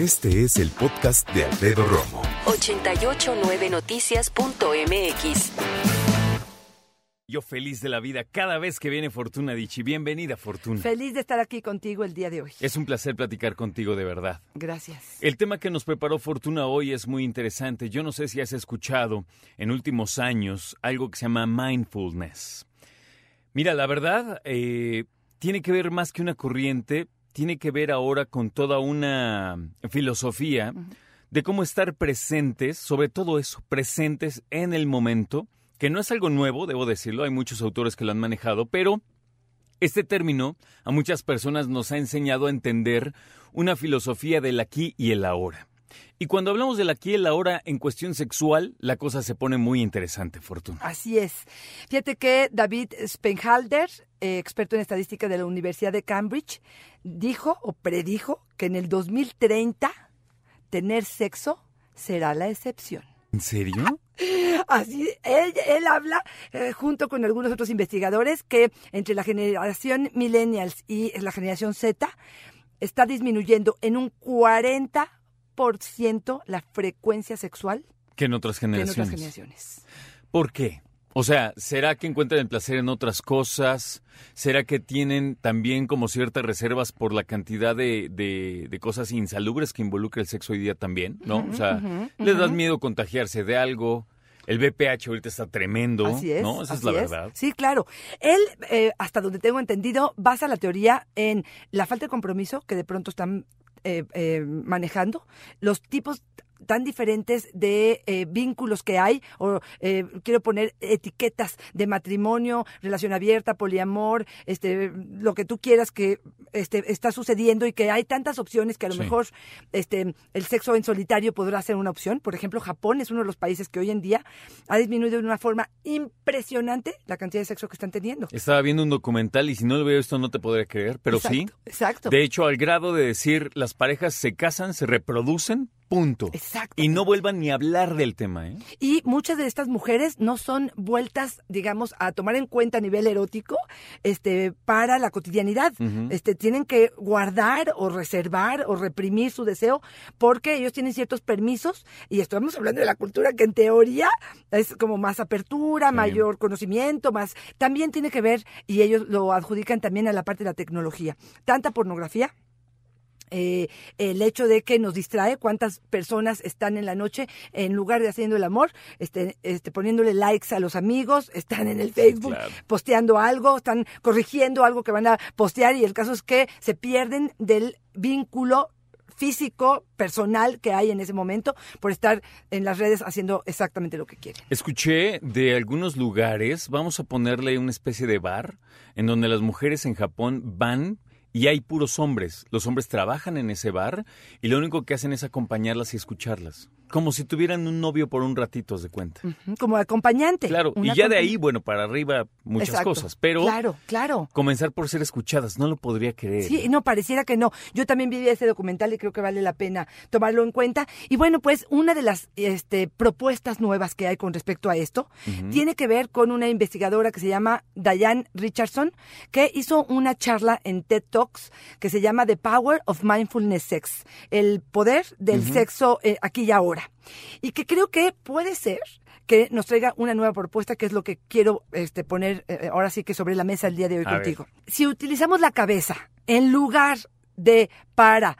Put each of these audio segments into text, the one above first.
Este es el podcast de Alfredo Romo. 889noticias.mx. Yo feliz de la vida cada vez que viene Fortuna Dichi. Bienvenida, Fortuna. Feliz de estar aquí contigo el día de hoy. Es un placer platicar contigo de verdad. Gracias. El tema que nos preparó Fortuna hoy es muy interesante. Yo no sé si has escuchado en últimos años algo que se llama mindfulness. Mira, la verdad, eh, tiene que ver más que una corriente, tiene que ver ahora con toda una filosofía de cómo estar presentes, sobre todo eso, presentes en el momento que no es algo nuevo, debo decirlo, hay muchos autores que lo han manejado, pero este término a muchas personas nos ha enseñado a entender una filosofía del aquí y el ahora. Y cuando hablamos del aquí y el ahora en cuestión sexual, la cosa se pone muy interesante, Fortuna. Así es. Fíjate que David Spenhalder, eh, experto en estadística de la Universidad de Cambridge, dijo o predijo que en el 2030 tener sexo será la excepción. ¿En serio? Así, él, él habla, eh, junto con algunos otros investigadores, que entre la generación millennials y la generación Z está disminuyendo en un 40% la frecuencia sexual Que en otras que en generaciones. otras generaciones. ¿Por qué? O sea, ¿será que encuentran el placer en otras cosas? ¿Será que tienen también como ciertas reservas por la cantidad de, de- de cosas insalubres que involucra el sexo hoy día también? ¿No? o sea, ¿les da miedo contagiarse de algo? El BPH ahorita está tremendo, Así es. ¿no? Esa es la verdad. Sí, claro. Él, eh, hasta donde tengo entendido, basa la teoría en la falta de compromiso que de pronto están eh, eh, manejando, los tipos tan diferentes de eh, vínculos que hay, o eh, quiero poner etiquetas de matrimonio, relación abierta, poliamor, este, lo que tú quieras que este, está sucediendo y que hay tantas opciones que a lo Sí. mejor este, el sexo en solitario podrá ser una opción. Por ejemplo, Japón es uno de los países que hoy en día ha disminuido de una forma impresionante la cantidad de sexo que están teniendo. Estaba viendo un documental y si no lo veo esto no te podría creer, pero sí. Exacto. De hecho, al grado de decir las parejas se casan, se reproducen, punto. Exacto. Y no vuelvan ni a hablar del tema, ¿eh? Y muchas de estas mujeres no son vueltas, digamos, a tomar en cuenta a nivel erótico, este, para la cotidianidad. Este, tienen que guardar o reservar o reprimir su deseo porque ellos tienen ciertos permisos y estamos hablando de la cultura que en teoría es como más apertura, Sí. mayor conocimiento, más también tiene que ver y ellos lo adjudican también a la parte de la tecnología. Tanta pornografía eh, el hecho de que nos distrae, cuántas personas están en la noche, en lugar de haciendo el amor, este, este, poniéndole likes a los amigos, están en el Facebook claro. posteando algo, están corrigiendo algo que van a postear y el caso es que se pierden del vínculo físico, personal que hay en ese momento por estar en las redes haciendo exactamente lo que quieren. Escuché de algunos lugares, vamos a ponerle una especie de bar, en donde las mujeres en Japón van y hay puros hombres. Los hombres trabajan en ese bar y lo único que hacen es acompañarlas y escucharlas. Como si tuvieran un novio por un ratito, de cuenta. Como acompañante. Claro, y ya de ahí, bueno, para arriba muchas Exacto. cosas, pero Claro, claro. comenzar por ser escuchadas, no lo podría creer. Sí, no, pareciera que no. Yo también viví ese documental y creo que vale la pena tomarlo en cuenta. Y bueno, pues una de las este, propuestas nuevas que hay con respecto a esto tiene que ver con una investigadora que se llama Diane Richardson, que hizo una charla en TED Talks que se llama The Power of Mindfulness Sex, el poder del sexo eh, aquí y ahora. Y que creo que puede ser que nos traiga una nueva propuesta, que es lo que quiero este, poner eh, ahora sí que sobre la mesa el día de hoy A ver. contigo. Si utilizamos la cabeza en lugar de para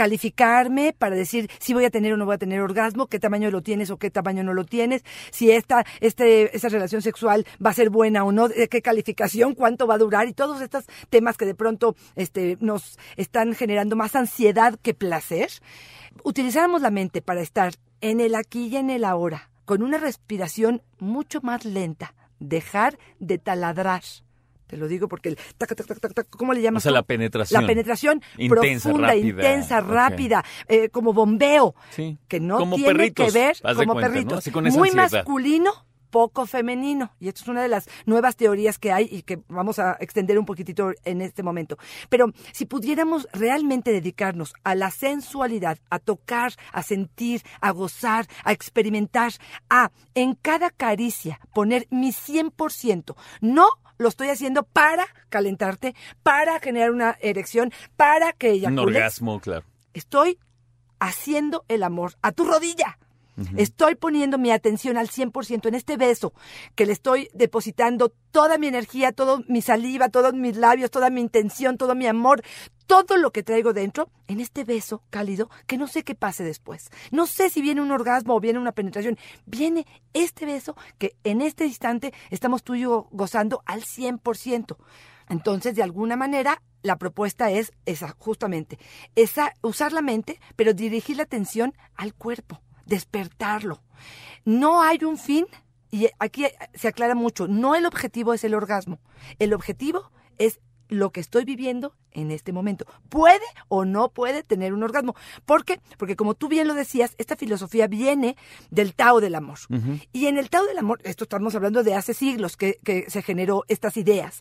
calificarme para decir si voy a tener o no voy a tener orgasmo, qué tamaño lo tienes o qué tamaño no lo tienes, si esta, este, esta relación sexual va a ser buena o no, qué calificación, cuánto va a durar y todos estos temas que de pronto este, nos están generando más ansiedad que placer. Utilizáramos la mente para estar en el aquí y en el ahora, con una respiración mucho más lenta, dejar de taladrar. Te lo digo porque el tac, tac, tac, tac, ¿cómo le llamas? O sea, la penetración. La penetración Intensa, profunda, rápida. intensa, rápida, eh, como bombeo, Sí. que no Como tiene perritos, que ver como perritos, Así con esa muy ansiedad. masculino, poco femenino. Y esto es una de las nuevas teorías que hay y que vamos a extender un poquitito en este momento. Pero si pudiéramos realmente dedicarnos a la sensualidad, a tocar, a sentir, a gozar, a experimentar, a en cada caricia poner mi 100%, no lo estoy haciendo para calentarte, para generar una erección, para que ella Un orgasmo, claro. Estoy haciendo el amor a tu rodilla. Estoy poniendo mi atención al 100% en este beso, que le estoy depositando toda mi energía, toda mi saliva, todos mis labios, toda mi intención, todo mi amor, todo lo que traigo dentro en este beso cálido que no sé qué pase después. No sé si viene un orgasmo o viene una penetración. Viene este beso que en este instante estamos tú y yo gozando al 100%. Entonces, de alguna manera, la propuesta es esa, justamente, esa, usar la mente, pero dirigir la atención al cuerpo despertarlo. No hay un fin, y aquí se aclara mucho, no el objetivo es el orgasmo, el objetivo es lo que estoy viviendo en este momento. Puede o no puede tener un orgasmo. ¿Por qué? Porque como tú bien lo decías, esta filosofía viene del Tao del amor. Y en el Tao del amor, esto estamos hablando de hace siglos que, que se generó estas ideas.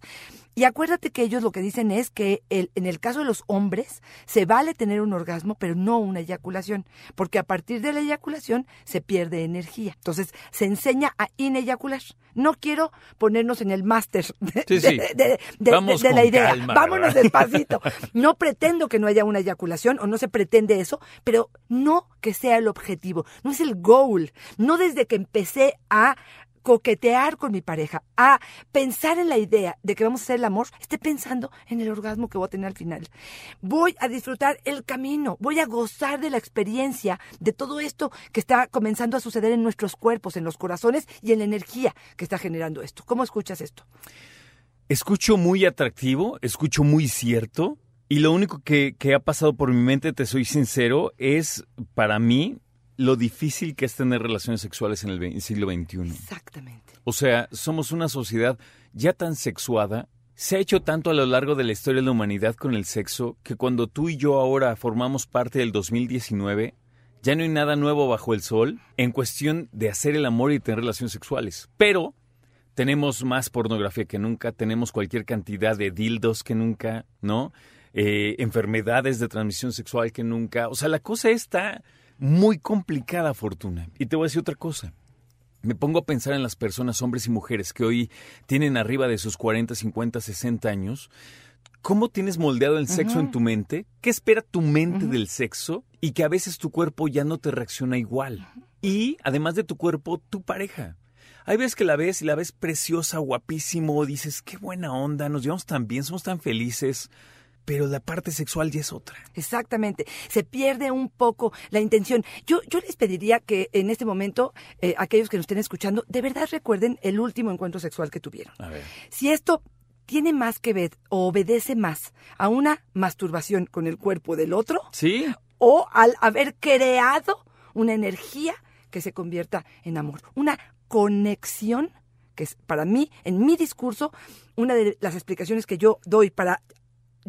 Y acuérdate que ellos lo que dicen es que el, en el caso de los hombres se vale tener un orgasmo, pero no una eyaculación, porque a partir de la eyaculación se pierde energía. Entonces se enseña a ineyacular. No quiero ponernos en el máster de, la idea. Vámonos despacito. No pretendo que no haya una eyaculación o no se pretende eso, pero no que sea el objetivo, no es el goal. No desde que empecé a coquetear con mi pareja, a pensar en la idea de que vamos a hacer el amor, esté pensando en el orgasmo que voy a tener al final. Voy a disfrutar el camino, voy a gozar de la experiencia de todo esto que está comenzando a suceder en nuestros cuerpos, en los corazones y en la energía que está generando esto. ¿Cómo escuchas esto? Escucho muy atractivo, escucho muy cierto. Y lo único que, que ha pasado por mi mente, te soy sincero, es para mí lo difícil que es tener relaciones sexuales en el siglo XXI. Exactamente. O sea, somos una sociedad ya tan sexuada. Se ha hecho tanto a lo largo de la historia de la humanidad con el sexo que cuando tú y yo ahora formamos parte del 2019, ya no hay nada nuevo bajo el sol en cuestión de hacer el amor y tener relaciones sexuales. Pero tenemos más pornografía que nunca, tenemos cualquier cantidad de dildos que nunca, ¿no? Eh, enfermedades de transmisión sexual que nunca. O sea, la cosa está muy complicada, Fortuna. Y te voy a decir otra cosa. Me pongo a pensar en las personas, hombres y mujeres, que hoy tienen arriba de sus 40, 50, 60 años. ¿Cómo tienes moldeado el sexo en tu mente? ¿Qué espera tu mente del sexo? Y que a veces tu cuerpo ya no te reacciona igual. Y, además de tu cuerpo, tu pareja. Hay veces que la ves y la ves preciosa, guapísimo, dices, qué buena onda, nos llevamos tan bien, somos tan felices pero la parte sexual ya es otra. Exactamente. Se pierde un poco la intención. Yo, yo les pediría que en este momento, eh, aquellos que nos estén escuchando, de verdad recuerden el último encuentro sexual que tuvieron. A ver. Si esto tiene más que ver o obedece más a una masturbación con el cuerpo del otro, ¿Sí? o al haber creado una energía que se convierta en amor, una conexión que es para mí, en mi discurso, una de las explicaciones que yo doy para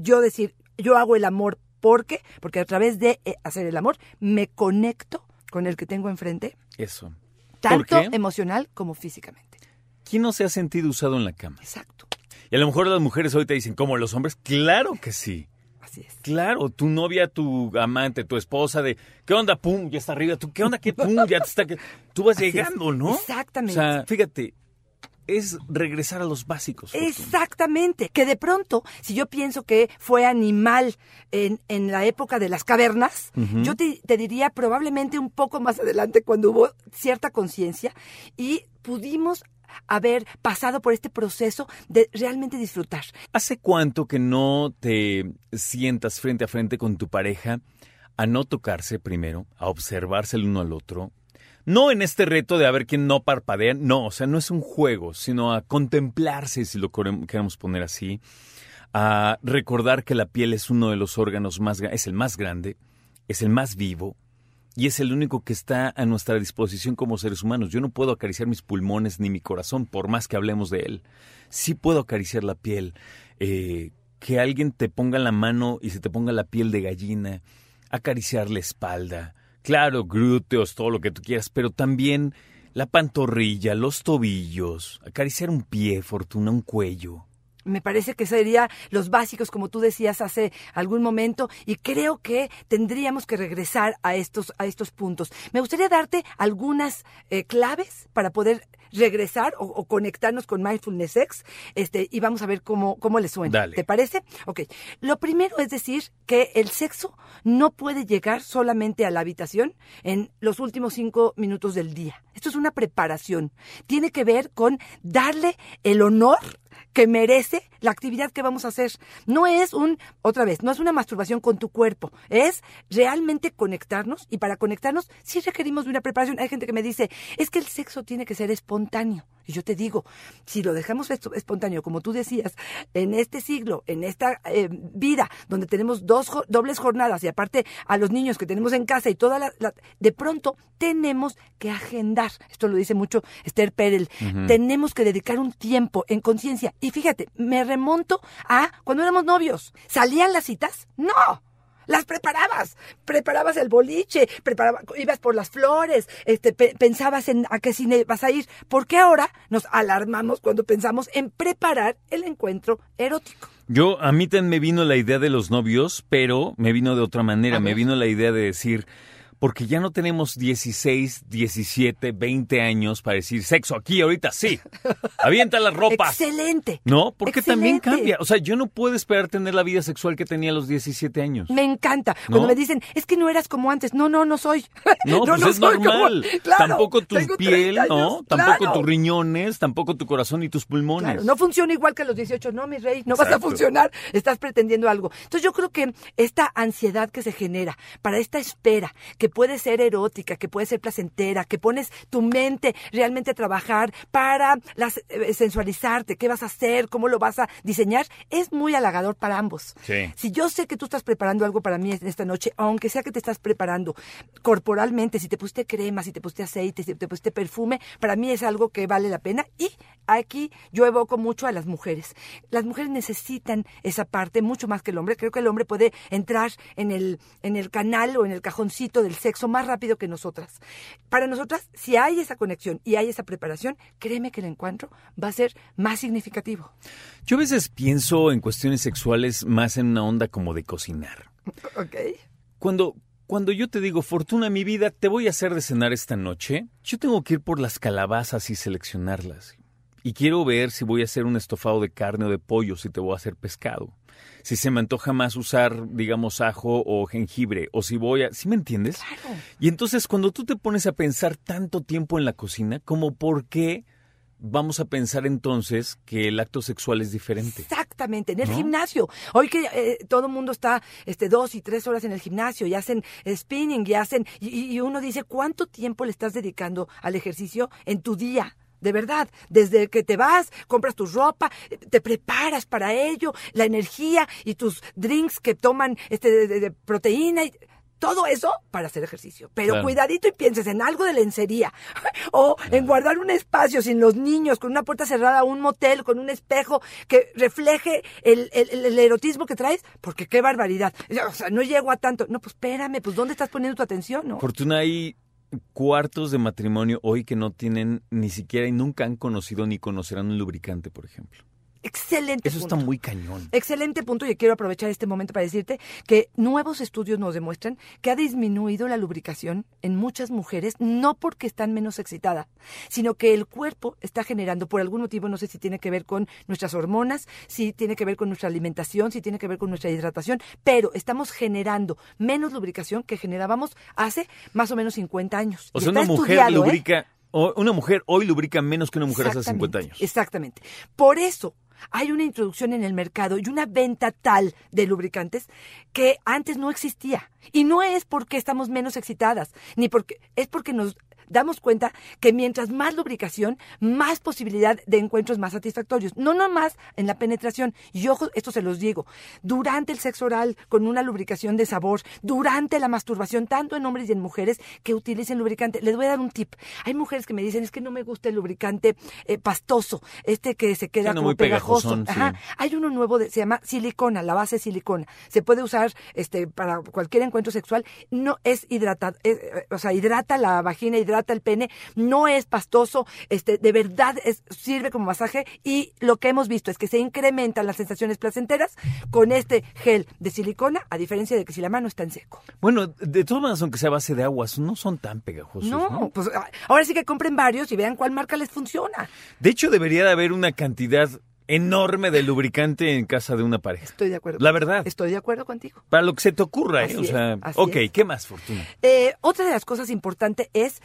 yo decir, yo hago el amor porque, porque a través de eh, hacer el amor me conecto con el que tengo enfrente. Eso. Tanto emocional como físicamente. ¿Quién no se ha sentido usado en la cama? Exacto. Y a lo mejor las mujeres hoy te dicen, ¿cómo los hombres? Claro que sí. Así es. Claro, tu novia, tu amante, tu esposa de, ¿qué onda? Pum, ya está arriba. ¿Tú qué onda? ¿Qué pum? Ya te está... Tú vas llegando, ¿no? Exactamente. O sea, fíjate, es regresar a los básicos. Exactamente, que de pronto, si yo pienso que fue animal en, en la época de las cavernas, yo te, te, diría probablemente un poco más adelante cuando hubo cierta conciencia y pudimos haber pasado por este proceso de realmente disfrutar. ¿Hace cuánto que no te sientas frente a frente con tu pareja a no tocarse primero, a observarse el uno al otro, no en este reto de a ver quién no parpadea, no, o sea, no es un juego, sino a contemplarse, si lo queremos poner así, a recordar que la piel es uno de los órganos más, es el más grande, es el más vivo, y es el único que está a nuestra disposición como seres humanos. Yo no puedo acariciar mis pulmones ni mi corazón, por más que hablemos de él. Sí puedo acariciar la piel. Eh, que alguien te ponga la mano y se te ponga la piel de gallina, acariciar la espalda, Claro, glúteos, todo lo que tú quieras, pero también la pantorrilla, los tobillos, acariciar un pie, fortuna, un cuello. Me parece que serían los básicos, como tú decías hace algún momento, y creo que tendríamos que regresar a estos, a estos puntos. Me gustaría darte algunas eh, claves para poder regresar o, o conectarnos con Mindfulness Sex este, y vamos a ver cómo, cómo le suena. Dale. ¿Te parece? Ok. Lo primero es decir que el sexo no puede llegar solamente a la habitación en los últimos cinco minutos del día. Esto es una preparación. Tiene que ver con darle el honor que merece la actividad que vamos a hacer. No es un, otra vez, no es una masturbación con tu cuerpo, es realmente conectarnos y para conectarnos sí requerimos de una preparación. Hay gente que me dice, es que el sexo tiene que ser espontáneo. Y yo te digo, si lo dejamos espontáneo, como tú decías, en este siglo, en esta eh, vida, donde tenemos dos jo- dobles jornadas y aparte a los niños que tenemos en casa y toda la, la- de pronto tenemos que agendar. Esto lo dice mucho Esther Perel. Tenemos que dedicar un tiempo en conciencia. Y fíjate, me remonto a cuando éramos novios. ¿Salían las citas? No. Las preparabas, preparabas el boliche, preparaba, ibas por las flores, este, pe- pensabas en a qué cine vas a ir. ¿Por qué ahora nos alarmamos cuando pensamos en preparar el encuentro erótico? Yo, a mí también me vino la idea de los novios, pero me vino de otra manera. Me vino la idea de decir, porque ya no tenemos 16, 17, 20 años para decir sexo aquí, ahorita sí. Avienta las ropas. Excelente. No, porque también cambia. O sea, yo no puedo esperar tener la vida sexual que tenía a los 17 años. Me encanta. Cuando ¿No? me dicen, es que no eras como antes. No, no, no soy. No, pues es soy como- normal. Claro, tampoco tu piel, 30 ¿no? Tampoco tus riñones, tampoco tu corazón y tus pulmones. Claro, no funciona igual que a los 18, no, mi rey, no vas a funcionar, estás pretendiendo algo. Entonces yo creo que esta ansiedad que se genera para esta espera, que puede ser erótica, que puede ser placentera, que pones tu mente realmente a trabajar para las, eh, sensualizarte, qué vas a hacer, cómo lo vas a diseñar, es muy halagador para ambos. Sí. Si yo sé que tú estás preparando algo para mí esta noche, aunque sea que te estás preparando corporalmente, si te pusiste crema, si te pusiste aceite, si te pusiste perfume, para mí es algo que vale la pena. Y aquí yo evoco mucho a las mujeres. Las mujeres necesitan esa parte mucho más que el hombre. Creo que el hombre puede entrar en el, en el canal o en el cajoncito del sexo más rápido que nosotras. Para nosotras, si hay esa conexión y hay esa preparación, créeme que el encuentro va a ser más significativo. Yo a veces pienso en cuestiones sexuales más en una onda como de cocinar. ¿Ok? Cuando, cuando yo te digo, Fortuna, mi vida, te voy a hacer de cenar esta noche, yo tengo que ir por las calabazas y seleccionarlas. Y quiero ver si voy a hacer un estofado de carne o de pollo, si te voy a hacer pescado. Si se me antoja más usar, digamos, ajo o jengibre, o si voy a... ¿Sí me entiendes? Claro. Y entonces cuando tú te pones a pensar tanto tiempo en la cocina, como por qué vamos a pensar entonces que el acto sexual es diferente. Exactamente, en el ¿No? gimnasio. Hoy que eh, todo el mundo está este, dos y tres horas en el gimnasio y hacen spinning y hacen. Y, y uno dice, ¿cuánto tiempo le estás dedicando al ejercicio en tu día? De verdad, desde que te vas, compras tu ropa, te preparas para ello, la energía y tus drinks que toman este de, de- de proteína y todo eso para hacer ejercicio. Pero Claro. cuidadito y pienses en algo de lencería o en guardar un espacio sin los niños, con una puerta cerrada, un motel, con un espejo que refleje el, el- el- erotismo que traes, porque qué barbaridad. O sea, no llego a tanto. No, pues espérame, pues ¿dónde estás poniendo tu atención? No? Fortuna, hay cuartos de matrimonio hoy que no tienen ni siquiera y nunca han conocido ni conocerán un lubricante, por ejemplo. Excelente. Eso punto. está muy cañón. Excelente punto y quiero aprovechar este momento para decirte que nuevos estudios nos demuestran que ha disminuido la lubricación en muchas mujeres, no porque están menos excitadas, sino que el cuerpo está generando, por algún motivo, no sé si tiene que ver con nuestras hormonas, si tiene que ver con nuestra alimentación, si tiene que ver con nuestra hidratación, pero estamos generando menos lubricación que generábamos hace más o menos 50 años. O sea, una mujer ¿eh? lubrica, o una mujer hoy lubrica menos que una mujer hace Exactamente, 50 años. Exactamente. Por eso hay una introducción en el mercado y una venta tal de lubricantes que antes no existía. Y no es porque estamos menos excitadas, ni porque es porque nos damos cuenta que mientras más lubricación, más posibilidad de encuentros más satisfactorios. No nomás en la penetración. Y ojo, esto se los digo, durante el sexo oral, con una lubricación de sabor, durante la masturbación, tanto en hombres y en mujeres que utilicen lubricante. Les voy a dar un tip. Hay mujeres que me dicen, es que no me gusta el lubricante eh, pastoso, este que se queda Sí, no, como muy pegajoso. sí. Ajá. Hay uno nuevo, de- se llama silicona, la base es silicona. Se puede usar este para cualquier encuentro sexual. No es hidratado, o sea, hidrata la vagina, hidrata el pene, no es pastoso, este, de verdad es, sirve como masaje y lo que hemos visto es que se incrementan las sensaciones placenteras con este gel de silicona, a diferencia de que si la mano está en seco. Bueno, de todas maneras, aunque sea base de aguas, no son tan pegajosos. No, no, pues ahora sí que compren varios y vean cuál marca les funciona. De hecho, debería de haber una cantidad enorme de lubricante en casa de una pareja. Estoy de acuerdo. La verdad. Estoy de acuerdo contigo. Para lo que se te ocurra, ¿eh? O sea, ok, ¿qué más, Fortuna? Eh, otra de las cosas importantes es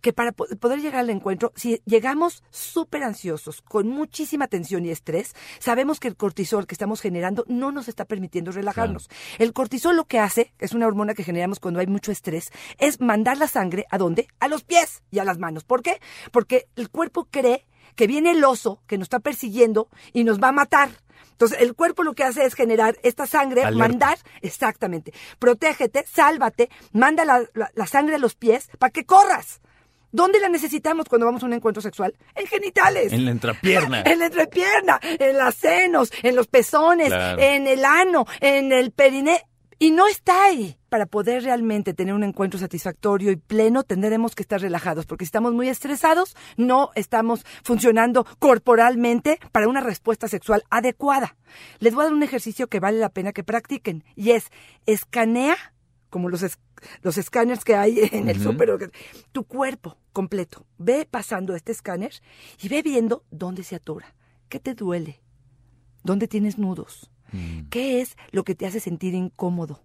que para poder llegar al encuentro, si llegamos súper ansiosos, con muchísima tensión y estrés, sabemos que el cortisol que estamos generando no nos está permitiendo relajarnos. El cortisol lo que hace, es una hormona que generamos cuando hay mucho estrés, es mandar la sangre a dónde? A los pies y a las manos. ¿Por qué? Porque el cuerpo cree que viene el oso que nos está persiguiendo y nos va a matar. Entonces, el cuerpo lo que hace es generar esta sangre, mandar, exactamente, protégete, sálvate, manda la, sangre a los pies para que corras. ¿Dónde la necesitamos cuando vamos a un encuentro sexual? En genitales. En la entrepierna. en la entrepierna, en las senos, en los pezones, en el ano, en el periné. Y no está ahí. Para poder realmente tener un encuentro satisfactorio y pleno, tendremos que estar relajados, porque si estamos muy estresados, no estamos funcionando corporalmente para una respuesta sexual adecuada. Les voy a dar un ejercicio que vale la pena que practiquen, y es escanea, como los, los escáneres que hay en el súper, tu cuerpo completo. Ve pasando este escáner y ve viendo dónde se atora, qué te duele, dónde tienes nudos Mm. ¿Qué es lo que te hace sentir incómodo?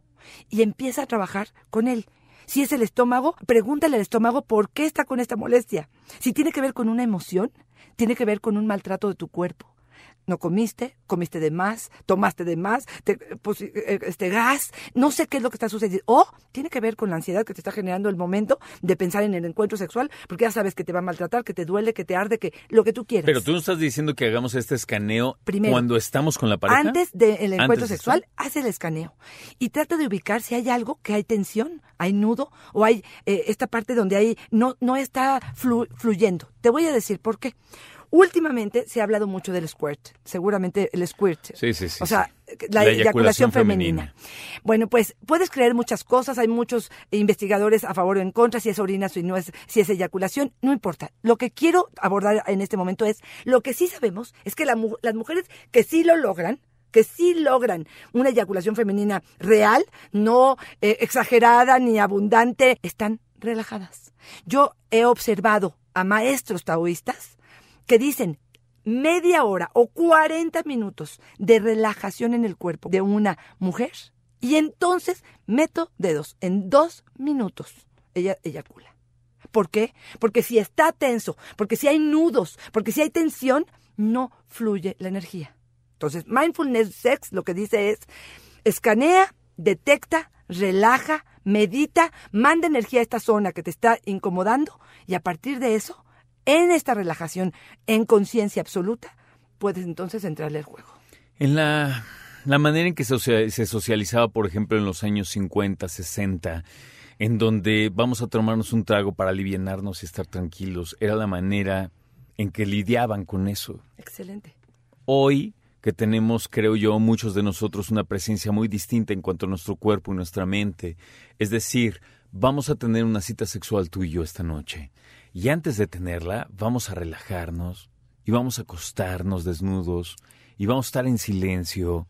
Y empieza a trabajar con él. Si es el estómago, pregúntale al estómago por qué está con esta molestia. Si tiene que ver con una emoción, tiene que ver con un maltrato de tu cuerpo no comiste, comiste de más, tomaste de más, pues, eh, este gas, no sé qué es lo que está sucediendo. O tiene que ver con la ansiedad que te está generando el momento de pensar en el encuentro sexual, porque ya sabes que te va a maltratar, que te duele, que te arde, que lo que tú quieras. Pero tú no estás diciendo que hagamos este escaneo cuando estamos con la pareja. Antes del encuentro sexual, haz el escaneo y trata de ubicar si hay algo que hay tensión, hay nudo o hay eh, esta parte donde hay no no está fluyendo. Te voy a decir por qué. Últimamente se ha hablado mucho del squirt, seguramente el squirt. Sí, sí, sí. O sea, la, eyaculación, femenina. Bueno, pues puedes creer muchas cosas, hay muchos investigadores a favor o en contra, si es orina, si no es, si es eyaculación, no importa. Lo que quiero abordar en este momento es, lo que sí sabemos es que las mujeres que sí lo logran, que sí logran una eyaculación femenina real, no eh, exagerada ni abundante, están relajadas. Yo he observado a maestros taoístas que dicen media hora o 40 minutos de relajación en el cuerpo de una mujer y entonces meto dedos en dos minutos. Ella eyacula. ¿Por qué? Porque si está tenso, porque si hay nudos, porque si hay tensión, no fluye la energía. Entonces, mindfulness sex lo que dice es, escanea, detecta, relaja, medita, manda energía a esta zona que te está incomodando y a partir de eso en esta relajación, en conciencia absoluta, puedes entonces entrarle al juego. En la, la manera en que se socializaba, por ejemplo, en los años 50, 60, en donde vamos a tomarnos un trago para aliviarnos y estar tranquilos, era la manera en que lidiaban con eso. Excelente. Hoy que tenemos, creo yo, muchos de nosotros una presencia muy distinta en cuanto a nuestro cuerpo y nuestra mente. Es decir, vamos a tener una cita sexual tú y yo esta noche. Y antes de tenerla, vamos a relajarnos y vamos a acostarnos desnudos y vamos a estar en silencio.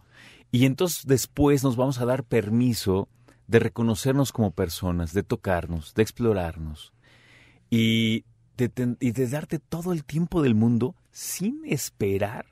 Y entonces después nos vamos a dar permiso de reconocernos como personas, de tocarnos, de explorarnos y de, de darte todo el tiempo del mundo sin esperar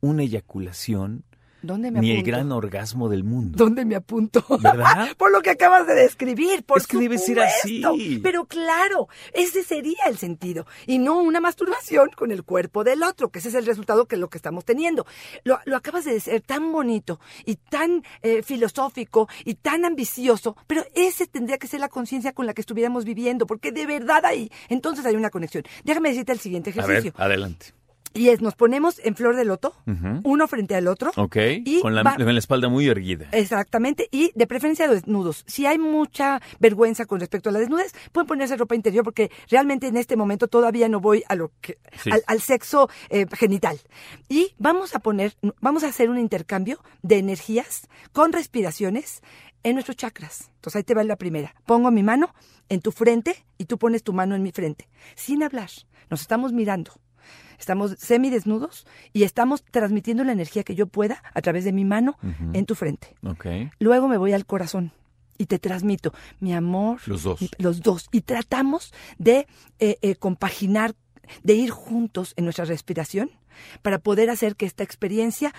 una eyaculación ni el gran orgasmo del mundo. ¿Dónde me apunto? ¿Verdad? por lo que acabas de describir, por Es que debe ser así. Pero claro, ese sería el sentido. Y no una masturbación con el cuerpo del otro, que ese es el resultado que es lo que estamos teniendo. Lo, acabas de decir tan bonito y tan eh, filosófico y tan ambicioso, pero ese tendría que ser la conciencia con la que estuviéramos viviendo, porque de verdad ahí, entonces hay una conexión. Déjame decirte el siguiente ejercicio. A ver, adelante. Y es, nos ponemos en flor de loto, uno frente al otro. Ok, y con la, espalda muy erguida. Exactamente, y de preferencia desnudos. Si hay mucha vergüenza con respecto a la desnudez, pueden ponerse ropa interior porque realmente en este momento todavía no voy a lo que, al, sexo eh, genital. Y vamos a poner, vamos a hacer un intercambio de energías con respiraciones en nuestros chakras. Entonces ahí te va la primera. Pongo mi mano en tu frente y tú pones tu mano en mi frente, sin hablar. Nos estamos mirando. Estamos semidesnudos y estamos transmitiendo la energía que yo pueda a través de mi mano en tu frente. Ok. Luego me voy al corazón y te transmito mi amor. Los dos. mi- los dos. Y tratamos de eh, eh, compaginar, de ir juntos en nuestra respiración para poder hacer que esta experiencia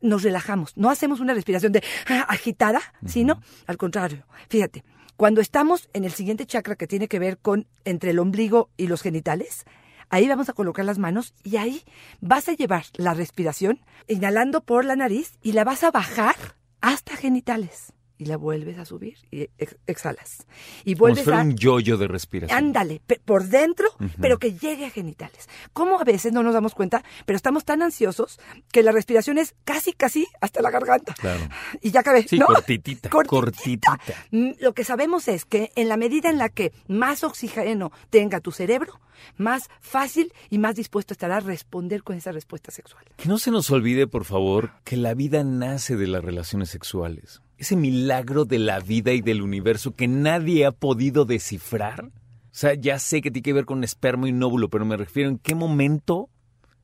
nos relajamos. No hacemos una respiración de ah, agitada, sino al contrario. Fíjate, cuando estamos en el siguiente chakra que tiene que ver con entre el ombligo y los genitales, ahí vamos a colocar las manos y ahí vas a llevar la respiración inhalando por la nariz y la vas a bajar hasta genitales. Y la vuelves a subir y ex- exhalas. Y Como si vuelves fuera a... un yoyo de respiración. Ándale, por dentro, pero que llegue a genitales. Como a veces no nos damos cuenta, pero estamos tan ansiosos que la respiración es casi, casi hasta la garganta. Claro. Y ya acabé. Sí, ¿no? cortitita, Cortitita. cortitita. Mm, Lo que sabemos es que en la medida en la que más oxígeno tenga tu cerebro, más fácil y más dispuesto estará a responder con esa respuesta sexual. Que no se nos olvide, por favor, que la vida nace de las relaciones sexuales. Ese milagro de la vida y del universo que nadie ha podido descifrar. O sea, ya sé que tiene que ver con esperma y un óvulo, pero me refiero en qué momento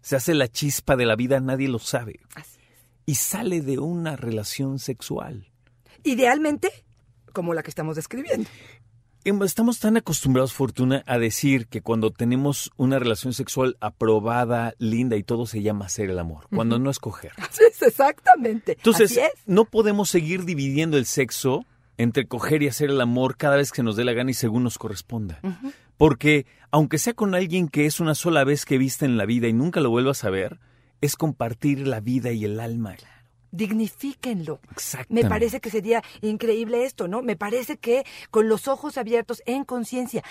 se hace la chispa de la vida, nadie lo sabe. Así es. Y sale de una relación sexual. Idealmente, como la que estamos describiendo. Em, Estamos tan acostumbrados, Fortuna, a decir que cuando tenemos una relación sexual aprobada, linda y todo se llama hacer el amor, cuando no es coger. Así es, exactamente. Entonces, Así es. no podemos seguir dividiendo el sexo entre coger y hacer el amor cada vez que nos dé la gana y según nos corresponda. Porque, aunque sea con alguien que es una sola vez que viste en la vida y nunca lo vuelvas a ver, es compartir la vida y el alma. Dignifíquenlo. Me parece que sería increíble esto, ¿no? Me parece que con los ojos abiertos, en conciencia.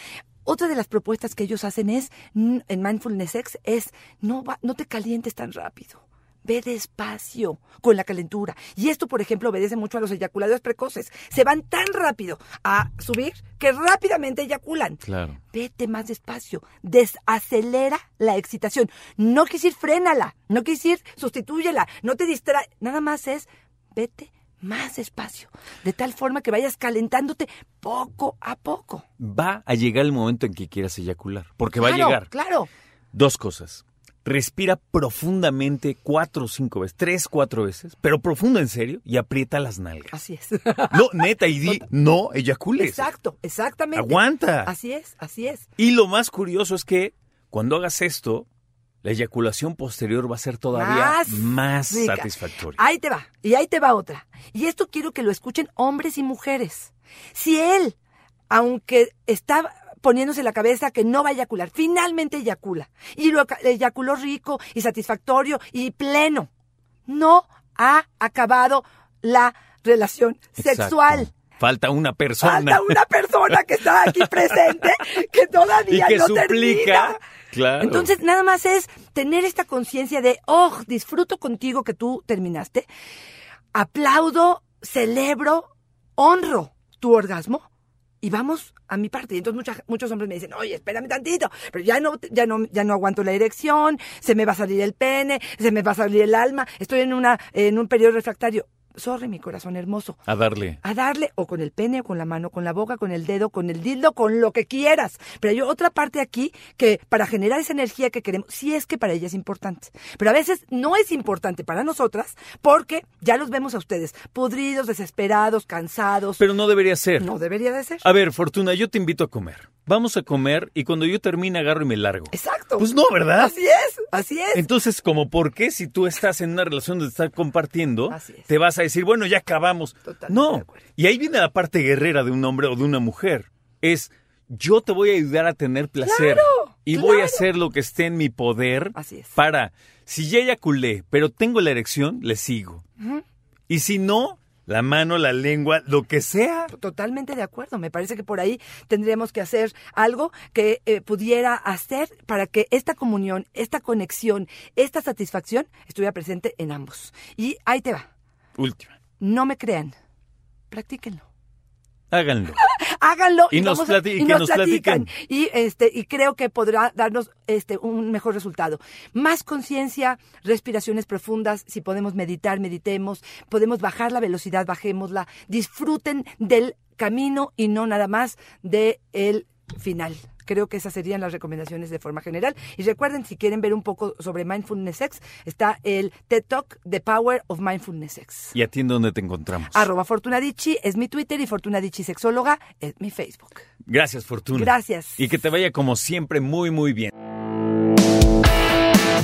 Otra de las propuestas que ellos hacen es, en Mindfulness X, es no, va- no te calientes tan rápido. Ve despacio con la calentura. Y esto, por ejemplo, obedece mucho a los eyaculadores precoces. Se van tan rápido a subir que rápidamente eyaculan. Claro. Vete más despacio, desacelera la excitación. No quis ir frénala, no quis ir sustitúyela, no te distrae, nada más es vete más despacio, de tal forma que vayas calentándote poco a poco. Va a llegar el momento en que quieras eyacular, porque va a llegar. Claro, Dos cosas. Respira profundamente cuatro o cinco veces, tres, cuatro veces, pero profundo en serio y aprieta las nalgas. así es. No, neta, y di, no eyacules. Exacto, exactamente. Aguanta. Así es, así es. Y lo más curioso es que cuando hagas esto, la eyaculación posterior va a ser todavía Más más, rica. satisfactoria. Ahí te va, y ahí te va otra. Y esto quiero que lo escuchen hombres y mujeres. Si él, aunque está poniéndose en la cabeza que no va a eyacular, finalmente eyacula, y lo eyaculó rico y satisfactorio y pleno, no ha acabado la relación Exacto. sexual. Falta una persona. Falta una persona que está aquí presente que y todavía que no suplica. termina. Claro. Entonces, nada más es tener esta conciencia de, oh, disfruto contigo que tú terminaste, aplaudo, celebro, honro tu orgasmo y vamos a mi parte. Y entonces mucha- muchos hombres me dicen, oye, espérame tantito, pero ya no, ya no, ya no aguanto la erección, se me va a salir el pene, se me va a salir el alma, estoy en una, en un periodo refractario. Sorry, mi corazón hermoso a darle. a darle o con el pene, o con la mano, con la boca, con el dedo, con el dildo, con lo que quieras. Pero hay otra parte aquí que para generar esa energía que queremos, sí es que para ella es importante. Pero a veces no es importante para nosotras porque ya los vemos a ustedes podridos, desesperados, cansados. Pero no debería ser. no debería de ser. A ver, Fortuna, yo te invito a comer. Vamos a comer y cuando yo termine agarro y me largo. Exacto. Pues no, ¿verdad? Así es, así es. Entonces, como por qué si tú estás en una relación donde estás compartiendo, Así es. te vas a decir, bueno, ya acabamos. Totalmente no. Y ahí viene la parte guerrera de un hombre o de una mujer. Es, yo te voy a ayudar a tener placer. Claro, y voy a hacer lo que esté en mi poder Así es. para, si ya eyaculé, pero tengo la erección, le sigo. Y si no, la mano, la lengua, lo que sea. Totalmente de acuerdo. Me parece que por ahí tendríamos que hacer algo que eh, pudiera hacer para que esta comunión, esta conexión, esta satisfacción estuviera presente en ambos. Y ahí te va. Última. No me crean. Practíquenlo. Háganlo. háganlo Y nos vamos a- y que nos nos platican. Y este y creo que podrá darnos este un mejor resultado. Más conciencia, respiraciones profundas, si podemos meditar, meditemos, podemos bajar la velocidad, bajémosla. Disfruten del camino y no nada más de el final. Creo que esas serían las recomendaciones de forma general. Y recuerden, si quieren ver un poco sobre Mindfulness X, está el TED Talk The Power of Mindfulness X. ¿Y a ti en dónde te encontramos? Arroba Fortunadichi es mi Twitter y Fortunadichi Sexóloga es mi Facebook. Gracias, Fortuna. Gracias. Y que te vaya como siempre muy, muy bien.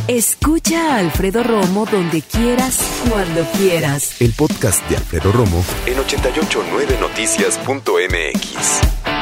Escucha a Alfredo Romo donde quieras, cuando quieras. El podcast de Alfredo Romo en 889noticias.mx.